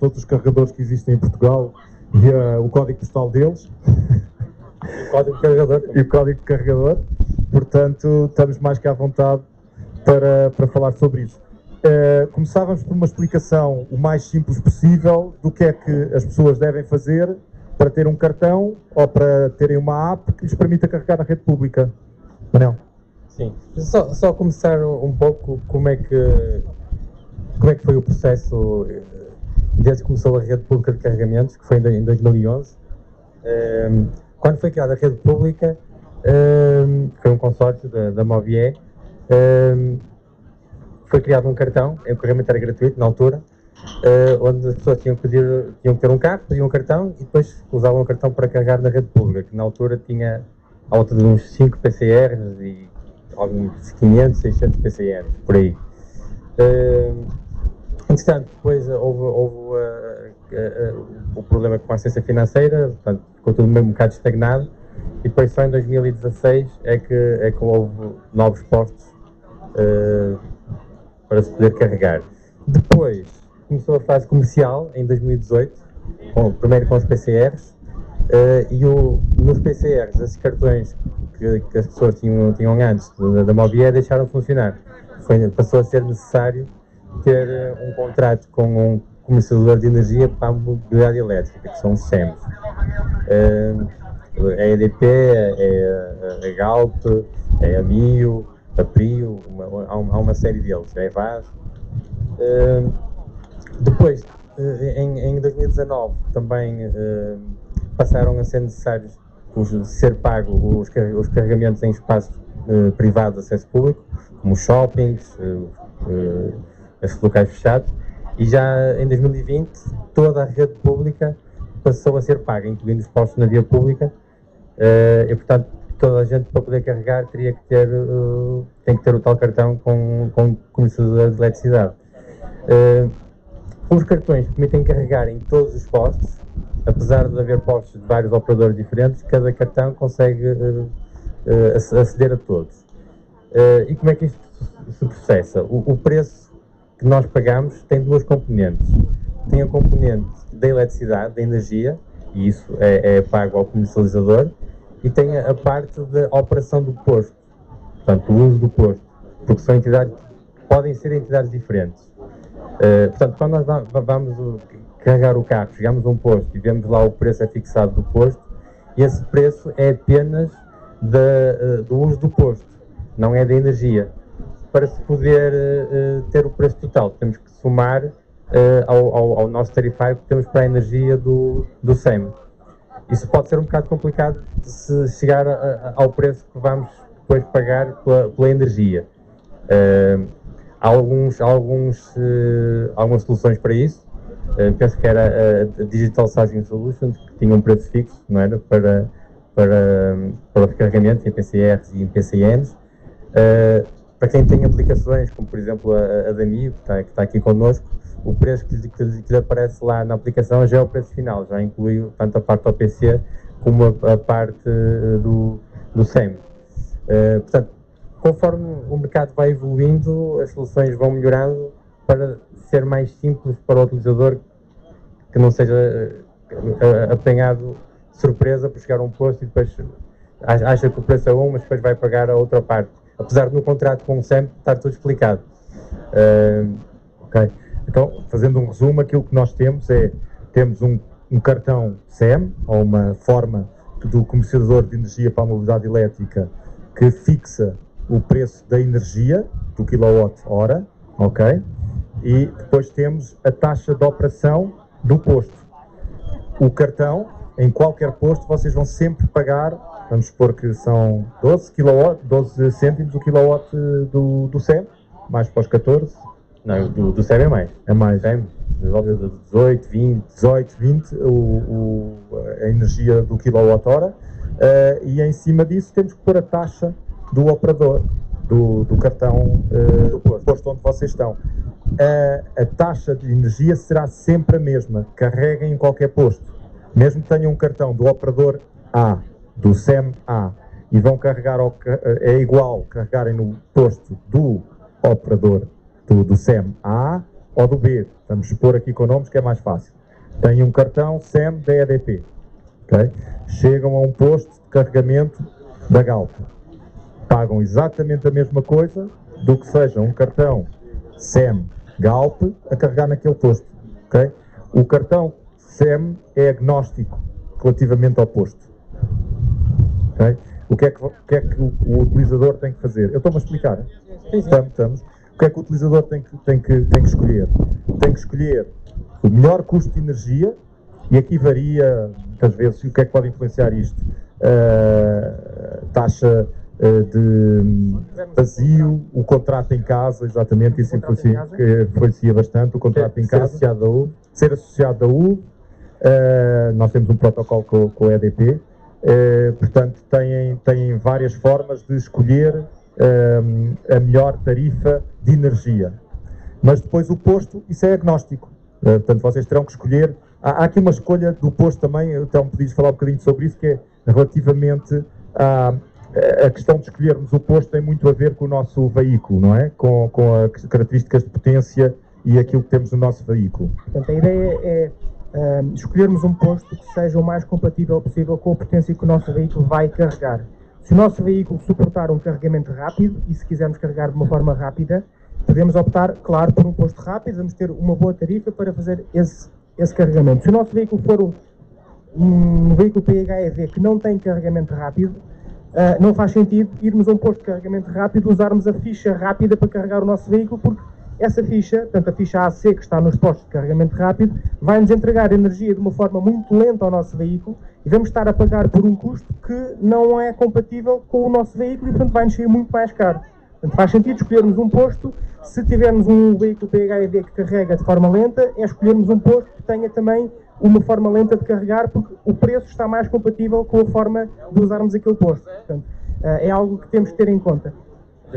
todos os carregadores que existem em Portugal e o código postal deles. O código de carregador. E o código de carregador. Portanto, estamos mais que à vontade para, para falar sobre isso. Uh, começávamos por uma explicação o mais simples possível do que é que as pessoas devem fazer para ter um cartão ou para terem uma app que lhes permita carregar na rede pública. Manel? Sim. Só, só começar um pouco como é que como é que foi o processo eh, desde que começou a rede pública de carregamentos, que foi em 2011. Ehm, quando foi criada a rede pública, ehm, foi um consórcio da, da Movier, ehm, foi criado um cartão, o carregamento era gratuito na altura, eh, onde as pessoas tinham que, pedir, tinham que ter um carro, pediam um cartão e depois usavam o cartão para carregar na rede pública, que na altura tinha à volta de uns 5 PCRs e alguns 500, 600 PCRs, por aí. Entretanto, depois houve, houve uh, uh, uh, o problema com a assistência financeira, portanto, ficou tudo mesmo um bocado estagnado, e depois só em 2016 é que, é que houve novos postos para se poder carregar. Depois começou a fase comercial, em 2018, com, primeiro com os PCRs, e o, nos PCRs, esses cartões que, que, as pessoas tinham, tinham antes da, da deixaram de funcionar. Foi, passou a ser necessário ter eh, um contrato com um comercializador de energia para a mobilidade elétrica, que são os SEMs. Uh, a EDP, é a, Galp, é a MIO, a PRIO, uma, há, uma série deles, a EVAS. Depois, em, em, 2019, também passaram a ser necessários os, ser pago os, os carregamentos em espaços privados de acesso público, como shoppings, esses locais fechados, e já em 2020 toda a rede pública passou a ser paga, incluindo os postos na via pública, uh, e portanto toda a gente para poder carregar teria que ter, uh, tem que ter o tal cartão com, com comercializador de eletricidade. Uh, os cartões permitem carregar em todos os postos, apesar de haver postos de vários operadores diferentes, cada cartão consegue aceder a todos. e como é que isto se processa? O preço que nós pagamos tem duas componentes. Tem a componente da eletricidade, da energia, e isso é, é pago ao comercializador, e tem a, parte da operação do posto, portanto, o uso do posto, porque são entidades, podem ser entidades diferentes. Uh, portanto, quando nós vamos carregar o carro, chegamos a um posto e vemos lá o preço é fixado do posto, esse preço é apenas de, uh, do uso do posto, não é da energia para se poder uh, ter o preço total. Temos que somar uh, ao, ao, ao, nosso tarifário que temos para a energia do, do SEM. Isso pode ser um bocado complicado se chegar a, a, ao preço que vamos depois pagar pela, pela energia. Uh, há alguns, alguns, algumas soluções para isso. penso que era a Digital Charging Solutions, que tinha um preço fixo, não era? Para, para, para os carregamentos em PCRs e em PCNs. Para quem tem aplicações, como por exemplo a, a da Mio, que está, que está aqui connosco, o preço que, que, que aparece lá na aplicação já é o preço final, já inclui tanto a parte do PC como a, a parte eh, do, do SEM. Uh, portanto, conforme o mercado vai evoluindo, as soluções vão melhorando para ser mais simples para o utilizador que não seja uh, apanhado de surpresa por chegar a um posto e depois acha que o preço é um, mas depois vai pagar a outra parte apesar de no contrato com o SEM estar tudo explicado. Uh, ok, então fazendo um resumo, aquilo que nós temos é, temos um, um cartão SEM, ou uma forma do comercializador de energia para a mobilidade elétrica que fixa o preço da energia do quilowatt-hora, ok? E depois temos a taxa de operação do posto. O cartão, em qualquer posto, vocês vão sempre pagar Vamos supor que são 12, kW, 12 cêntimos o kilowatt do, do SEM, mais para os 14. Não, do, do SEM é mais. É mais. SEM, 18, 20, 18, 20 o, o, a energia do quilowatt-hora. Uh, e em cima disso temos que pôr a taxa do operador, do, do cartão uh, do posto, posto onde vocês estão. Uh, a taxa de energia será sempre a mesma, carreguem em qualquer posto. Mesmo que tenham um cartão do operador A do SEM-A e vão carregar ao, é igual carregarem no posto do operador do, do SEM-A ou do B, vamos expor aqui com nomes que é mais fácil. Têm um cartão SEM da EDP. Okay? Chegam a um posto de carregamento da Galp. Pagam exatamente a mesma coisa do que seja um cartão SEM Galp a carregar naquele posto. Okay? O cartão SEM é agnóstico relativamente ao posto. Okay? O que é que, o, que, é que o, o, utilizador tem que fazer? Eu estou-me a explicar. Estamos, estamos. O que é que o utilizador tem que, tem, que, tem que escolher? Tem que escolher o melhor custo de energia, e aqui varia muitas vezes o que é que pode influenciar isto. Uh, taxa uh, de vazio, o contrato em casa, exatamente, isso influencia, influencia bastante, o contrato ser, em casa. Ser associado à U. Ser associado à U. Uh, nós temos um protocolo com, com a EDP, uh, portanto, têm, têm várias formas de escolher uh, a melhor tarifa de energia. Mas depois o posto, isso é agnóstico. portanto, vocês terão que escolher. Há, há, aqui uma escolha do posto também, então pedis falar um bocadinho sobre isso, que é relativamente à, a questão de escolhermos o posto tem muito a ver com o nosso veículo, não é? Com, com as características de potência e aquilo que temos no nosso veículo. Portanto, a ideia é escolhermos um posto que seja o mais compatível possível com a potência que o nosso veículo vai carregar. Se o nosso veículo suportar um carregamento rápido e se quisermos carregar de uma forma rápida, podemos optar, claro, por um posto rápido, vamos ter uma boa tarifa para fazer esse, esse carregamento. Se o nosso veículo for um, um veículo PHEV que não tem carregamento rápido, uh, não faz sentido irmos a um posto de carregamento rápido, usarmos a ficha rápida para carregar o nosso veículo, porque essa ficha, portanto a ficha AC que está nos postos de carregamento rápido, vai-nos entregar energia de uma forma muito lenta ao nosso veículo e vamos estar a pagar por um custo que não é compatível com o nosso veículo e portanto vai-nos sair muito mais caro. Portanto, faz sentido escolhermos um posto, se tivermos um veículo PHEV que carrega de forma lenta, é escolhermos um posto que tenha também uma forma lenta de carregar, porque o preço está mais compatível com a forma de usarmos aquele posto. Portanto, eh, é algo que temos que ter em conta.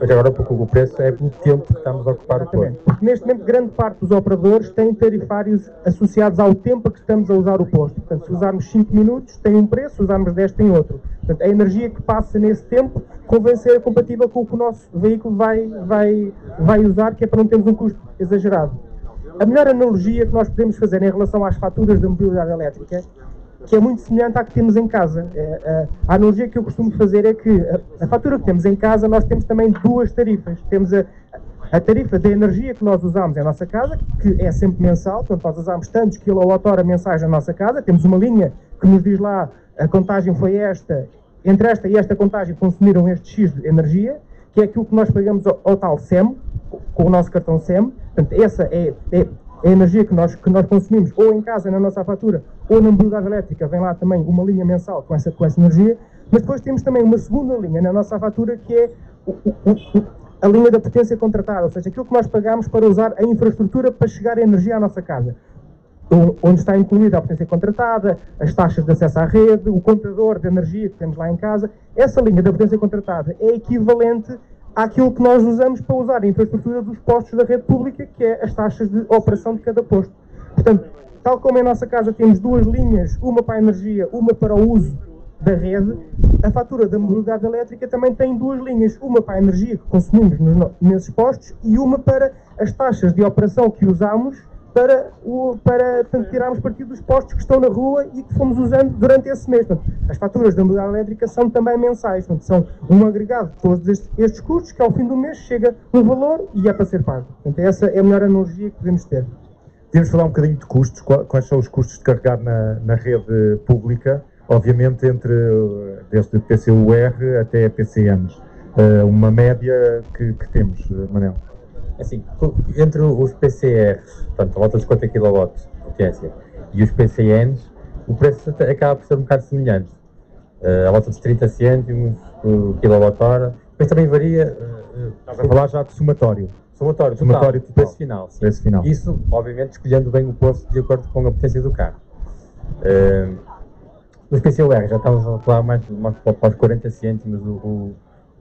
Agora porque o preço é o tempo que estamos a ocupar o posto. Porque neste momento grande parte dos operadores têm tarifários associados ao tempo que estamos a usar o posto. Portanto, se usarmos 5 minutos tem um preço, se usarmos 10 tem outro. Portanto, a energia que passa nesse tempo convém ser compatível com o que o nosso veículo vai, vai, vai usar, que é para não termos um custo exagerado. A melhor analogia que nós podemos fazer em relação às faturas da mobilidade elétrica que é muito semelhante à que temos em casa. É, é, a analogia que eu costumo fazer é que a, fatura que temos em casa, nós temos também duas tarifas. Temos a, a tarifa da energia que nós usamos em nossa casa, que é sempre mensal, portanto nós usamos tantos quilowatt-hora mensais na nossa casa, temos uma linha que nos diz lá a contagem foi esta, entre esta e esta contagem consumiram este X de energia, que é aquilo que nós pagamos ao, ao tal SEM, com o nosso cartão SEM, portanto essa é, é a energia que nós, que nós consumimos, ou em casa, na nossa fatura, ou na mobilidade elétrica, vem lá também uma linha mensal com essa, com essa energia, mas depois temos também uma segunda linha na nossa fatura, que é o, o, o, a linha da potência contratada, ou seja, aquilo que nós pagamos para usar a infraestrutura para chegar a energia à nossa casa. Onde está incluída a potência contratada, as taxas de acesso à rede, o contador de energia que temos lá em casa. Essa linha da potência contratada é equivalente àquilo que nós usamos para usar a infraestrutura dos postos da rede pública, que é as taxas de operação de cada posto. Portanto, tal como em nossa casa temos duas linhas, uma para a energia, uma para o uso da rede, a fatura da mobilidade elétrica também tem duas linhas, uma para a energia que consumimos nos, nesses postos e uma para as taxas de operação que usamos para, o, para portanto, tirarmos partido dos postos que estão na rua e que fomos usando durante esse mês. Portanto, as faturas da mobilidade elétrica são também mensais, portanto, são um agregado de todos estes, estes, custos que ao fim do mês chega um valor e é para ser pago. Portanto, essa é a melhor analogia que podemos ter. Podemos falar um bocadinho de custos, quais são os custos de carregar na, na rede pública, obviamente entre desde PCUR até PCMs, eh, uma média que, que temos, Manel. Assim, entre os PCRs, portanto, a volta dos 50 kW de potência, e os PCNs, o preço acaba por ser um bocado semelhante. À volta dos 30 cêntimos por kWh. Depois também varia. Uh, Estás a falar já de somatório. Somatório, total, somatório total. Preço final, sim. preço final. Isso, obviamente, escolhendo bem o posto de acordo com a potência do carro. Uh, nos PCUR já estamos a falar mais, mais para os 40 cêntimos o, o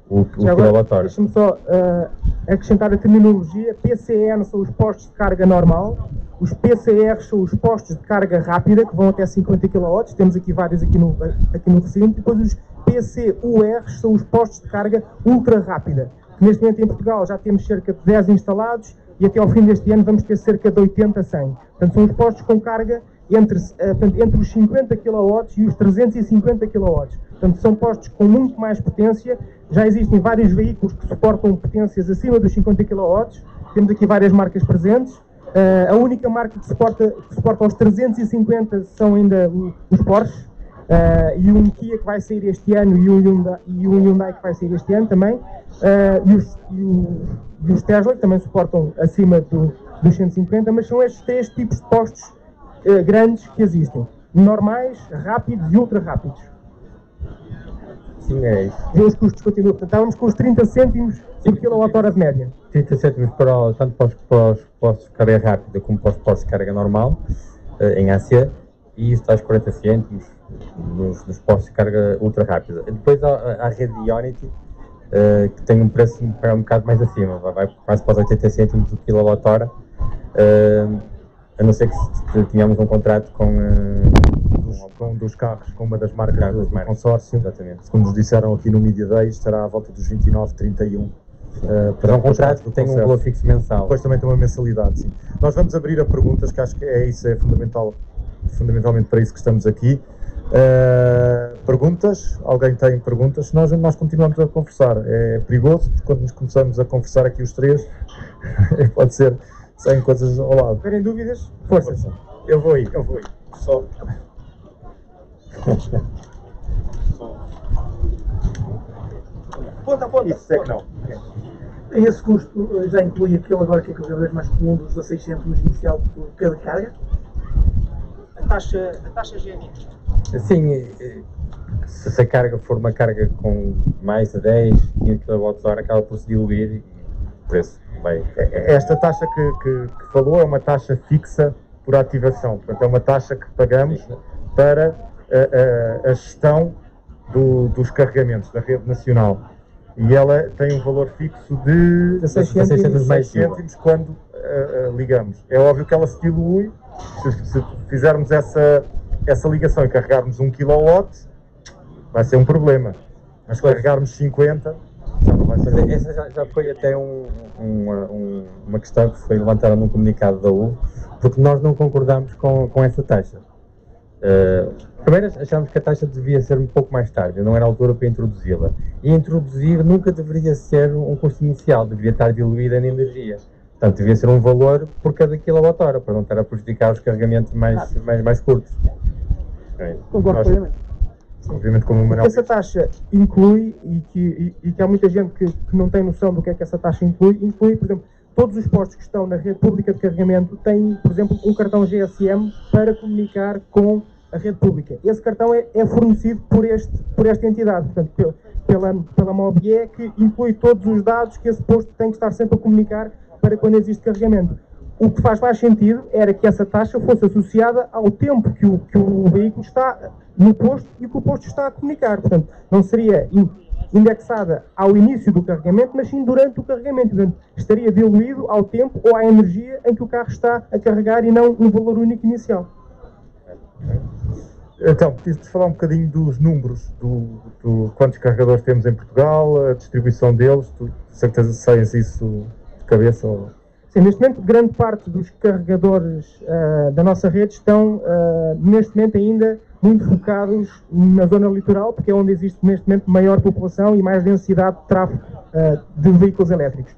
o, o quilowatt-hora. Deixa-me só uh, acrescentar a terminologia. PCN são os postos de carga normal, os PCR são os postos de carga rápida, que vão até 50 kW, temos aqui vários aqui no, aqui no recinto, depois os PCUR são os postos de carga ultra rápida, neste momento em Portugal já temos cerca de 10 instalados, e até ao fim deste ano vamos ter cerca de 80 a 100. Portanto, são os postos com carga entre, portanto, entre os 50 kW e os 350 kW. Portanto, são postos com muito mais potência. Já existem vários veículos que suportam potências acima dos 50 kW. Temos aqui várias marcas presentes. Uh, a única marca que suporta, que suporta aos 350 são ainda os Porsche. Uh, e um Kia que vai sair este ano e um Hyundai, e um Hyundai que vai sair este ano também. Uh, e, os, e, o, e, os, Tesla que também suportam acima do, dos 150, mas são estes três tipos de postos grandes que existem. Normais, rápidos e ultra rápidos. Sim, é isso. E os custos continuam. Portanto, estávamos com os 30 cêntimos por kWh de média. 30 cêntimos para, tanto para os, para os postos de carga rápida como para os postos de carga normal, em Ásia, e isso está aos 40 cêntimos nos, nos postos de carga ultra rápida. Depois há a rede Ionity, uh, que tem um preço um, um bocado mais acima, vai quase para os 80 cêntimos por kWh, uh, a não ser que tenhamos um contrato com. Uh, com um dos carros, com uma das marcas do, do consórcio. Exatamente. Como nos disseram aqui no Media Day, estará à volta dos 29, 31. Uh, para é um contrato que tem um valor fixo mensal. Depois também tem uma mensalidade, sim. Nós vamos abrir a perguntas, que acho que é isso, é fundamental, fundamentalmente para isso que estamos aqui. Uh, perguntas? Alguém tem perguntas? Nós, nós continuamos a conversar. É perigoso, porque quando nos começamos a conversar aqui os três, pode ser sem coisas ao lado. Tiverem dúvidas? Força. Força. Eu vou aí, eu vou aí. Só. Ponta a ponta. Isso é que não. Esse custo já inclui aquele agora que é cada vez mais comum dos 16 cêntimos inicial por cada carga? Taxa, a taxa GNR. Sim, eh, se a carga for uma carga com mais de 10, 15 kWh, acaba por se diluir e o preço vai. É, é, esta taxa que, que, que, falou é uma taxa fixa por ativação, portanto é uma taxa que pagamos para a, a, a gestão do, dos carregamentos da rede nacional. E ela tem um valor fixo de 16 cêntimos, mais cêntimos quando uh, uh, ligamos. É óbvio que ela se dilui, se, se, fizermos essa, essa ligação e carregarmos 1 kW, vai ser um problema. Mas se carregarmos 50, já não vai ser. Essa já, já foi até um, um, uma questão que foi levantada num comunicado da U, porque nós não concordamos com, com essa taxa. Uh, primeiro achámos que a taxa devia ser um pouco mais tarde, não era a altura para introduzi-la. E introduzir nunca deveria ser um custo inicial, deveria estar diluída na energia. Portanto, devia ser um valor por cada quilowatt-hora, para não estar a prejudicar os carregamentos mais, mais, mais curtos. Concordo plenamente. Obviamente, como o Manuel Essa taxa inclui, e que, e, e que há muita gente que, que não tem noção do que é que essa taxa inclui, inclui, por exemplo, todos os postos que estão na rede pública de carregamento têm, por exemplo, um cartão GSM para comunicar com a rede pública. Esse cartão é, é fornecido por, este, por esta entidade, portanto, pela, pela MOBIE, que inclui todos os dados que esse posto tem que estar sempre a comunicar para quando existe carregamento. O que faz mais sentido era que essa taxa fosse associada ao tempo que o, que o veículo está no posto e que o posto está a comunicar. Portanto, não seria indexada ao início do carregamento, mas sim durante o carregamento. Portanto, estaria diluído ao tempo ou à energia em que o carro está a carregar e não no valor único inicial. Então, preciso falar um bocadinho dos números, do, do, quantos carregadores temos em Portugal, a distribuição deles, tu certeza sabes isso de cabeça? Ou... Sim, neste momento, grande parte dos carregadores uh, da nossa rede estão, uh, neste momento, ainda muito focados na zona litoral, porque é onde existe, neste momento, maior população e mais densidade de tráfego uh, de veículos elétricos.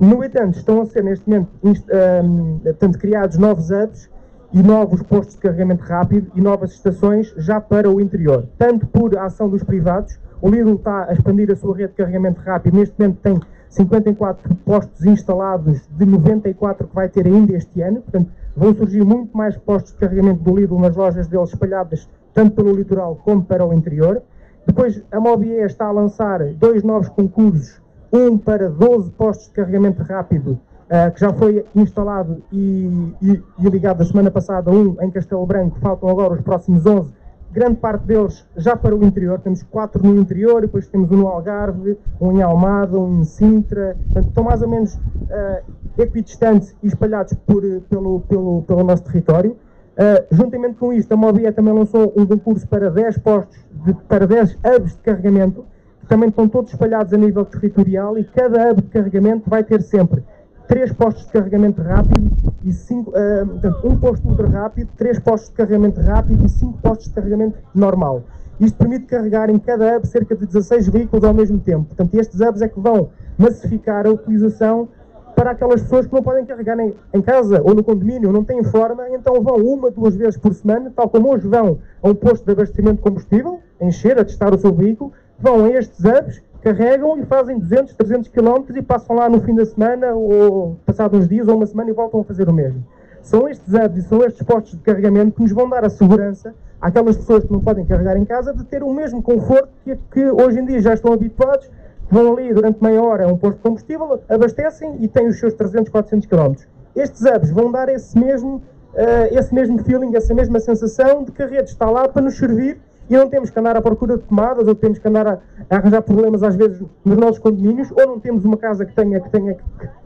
No entanto, estão a ser, neste momento, portanto, criados novos hubs e novos postos de carregamento rápido e novas estações já para o interior. Tanto por ação dos privados, o Lidl está a expandir a sua rede de carregamento rápido, neste momento tem 54 postos instalados de 94 que vai ter ainda este ano, portanto vão surgir muito mais postos de carregamento do Lidl nas lojas deles espalhadas tanto pelo litoral como para o interior. Depois a Mobier está a lançar dois novos concursos, um para 12 postos de carregamento rápido uh, que já foi instalado e, e, e, ligado a semana passada, um em Castelo Branco, faltam agora os próximos 11, grande parte deles já para o interior, temos quatro no interior, depois temos um no Algarve, um em Almada, um em Sintra, portanto estão mais ou menos uh, equidistantes e espalhados por, pelo, pelo, pelo nosso território. Uh, juntamente com isto, a Mobia também lançou um concurso para 10 postos, de, para 10 hubs de carregamento, que também estão todos espalhados a nível territorial e cada hub de carregamento vai ter sempre três postos de carregamento rápido e cinco, uh, portanto, um posto ultra rápido, três postos de carregamento rápido e cinco postos de carregamento normal. Isto permite carregar em cada hub cerca de 16 veículos ao mesmo tempo. Portanto, estes hubs é que vão massificar a utilização para aquelas pessoas que não podem carregar em, em casa ou no condomínio, não têm forma, então vão uma, duas vezes por semana, tal como hoje vão a um posto de abastecimento de combustível, encher, a testar o seu veículo, vão a estes hubs, carregam e fazem 200, 300 km e passam lá no fim da semana ou passados uns dias ou uma semana e voltam a fazer o mesmo. São estes hubs e são estes postos de carregamento que nos vão dar a segurança àquelas pessoas que não podem carregar em casa de ter o mesmo conforto que, que hoje em dia já estão habituados vão ali durante meia hora a um posto de combustível, abastecem e têm os seus 300, 400 km. Estes hubs vão dar esse mesmo, uh, esse mesmo feeling, essa mesma sensação de que a rede está lá para nos servir e não temos que andar à procura de tomadas ou temos que andar a, a arranjar problemas às vezes nos nossos condomínios ou não temos uma casa que tenha, que tenha,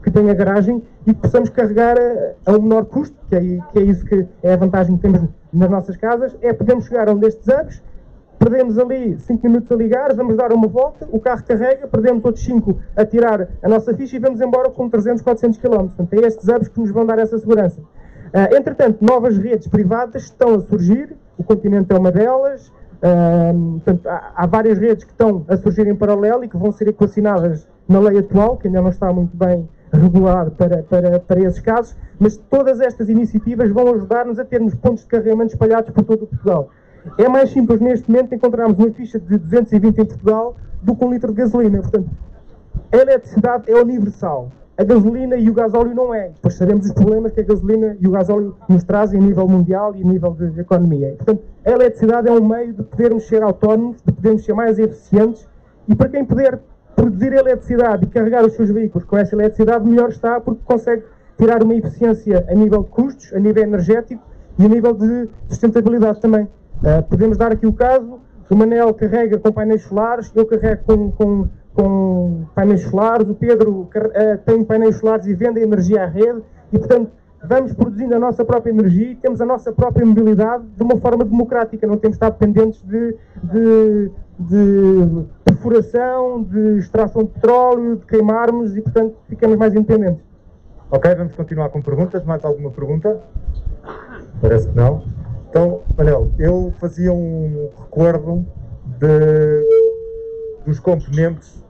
que tenha garagem e possamos carregar a, a um menor custo, que é, que é isso que é a vantagem que temos nas nossas casas, é podermos chegar a um destes hubs perdemos ali 5 minutos a ligar, vamos dar uma volta, o carro carrega, perdemos outros 5 a tirar a nossa ficha e vamos embora com 300, 400 km. Portanto, é estes hubs que nos vão dar essa segurança. Uh, entretanto, novas redes privadas estão a surgir, o Continente é uma delas, portanto, há, há, várias redes que estão a surgir em paralelo e que vão ser equacionadas na lei atual, que ainda não está muito bem regulado para, para, para esses casos, mas todas estas iniciativas vão ajudar-nos a termos pontos de carregamento espalhados por todo o Portugal. É mais simples neste momento encontrarmos uma ficha de 220 em Portugal do que um litro de gasolina. Portanto, a eletricidade é universal. A gasolina e o gasóleo não é. Depois sabemos os problemas que a gasolina e o gasóleo nos trazem a nível mundial e a nível de economia. Portanto, a eletricidade é um meio de podermos ser autónomos, de podermos ser mais eficientes e para quem puder produzir eletricidade e carregar os seus veículos com essa eletricidade, melhor está porque consegue tirar uma eficiência a nível de custos, a nível energético e a nível de sustentabilidade também. Uh, podemos dar aqui o caso, o Manel carrega com painéis solares, eu carrego com, com, com painéis solares, o Pedro uh, tem painéis solares e vende energia à rede e, portanto, vamos produzindo a nossa própria energia e temos a nossa própria mobilidade de uma forma democrática, não temos de estar dependentes de, de, de perfuração, de extração de petróleo, de queimarmos e, portanto, ficamos mais independentes. Ok, vamos continuar com perguntas. Mais alguma pergunta? Parece que não. Então, Manel, eu fazia um recuerdo de, dos componentes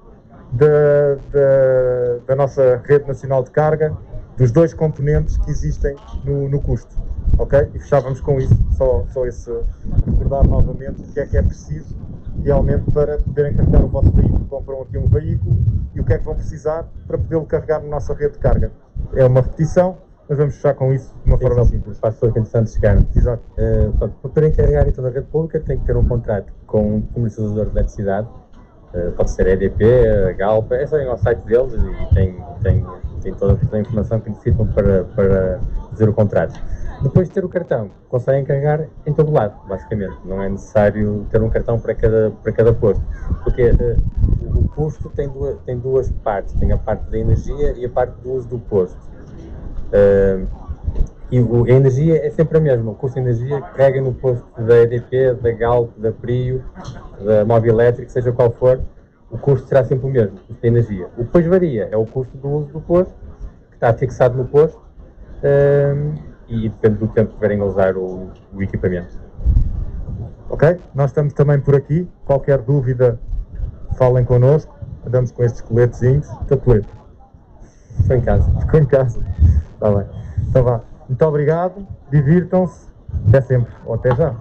da, da, da, nossa rede nacional de carga, dos dois componentes que existem no, no custo, ok? E fechávamos com isso, só, só esse recordar novamente o que é que é preciso realmente para poderem carregar o vosso veículo. Compram aqui um veículo e o que é que vão precisar para poder carregar na nossa rede de carga. É uma repetição, mas vamos fechar com isso de uma forma simples. Para as pessoas que entretanto chegaram. Exato. Uh, para poderem carregar então na rede pública tem que ter um contrato com um comercializador de eletricidade, pode ser EDP, Galp, é só ir ao site deles e tem, tem, tem toda a informação que necessitam para, para fazer o contrato. Depois de ter o cartão, conseguem carregar em todo lado, basicamente. Não é necessário ter um cartão para cada, para cada posto. Porque uh, o posto tem duas, tem duas partes. Tem a parte da energia e a parte do uso do posto. Uh, e a energia é sempre a mesma. O custo de energia carrega no posto da EDP, da Galp, da Prio, da Móvel Elétrico, seja qual for, o custo será sempre o mesmo, o custo de energia. O que depois varia é o custo do uso do posto, que está fixado no posto, uh, e depende do tempo que tiverem a usar o, o equipamento. Ok, nós estamos também por aqui. Qualquer dúvida, falem connosco. Andamos com estes coletezinhos. Colete. Ficou em casa. Ficou em casa. Está bem. Então vá. Muito obrigado. Divirtam-se. Até sempre. Ou até já.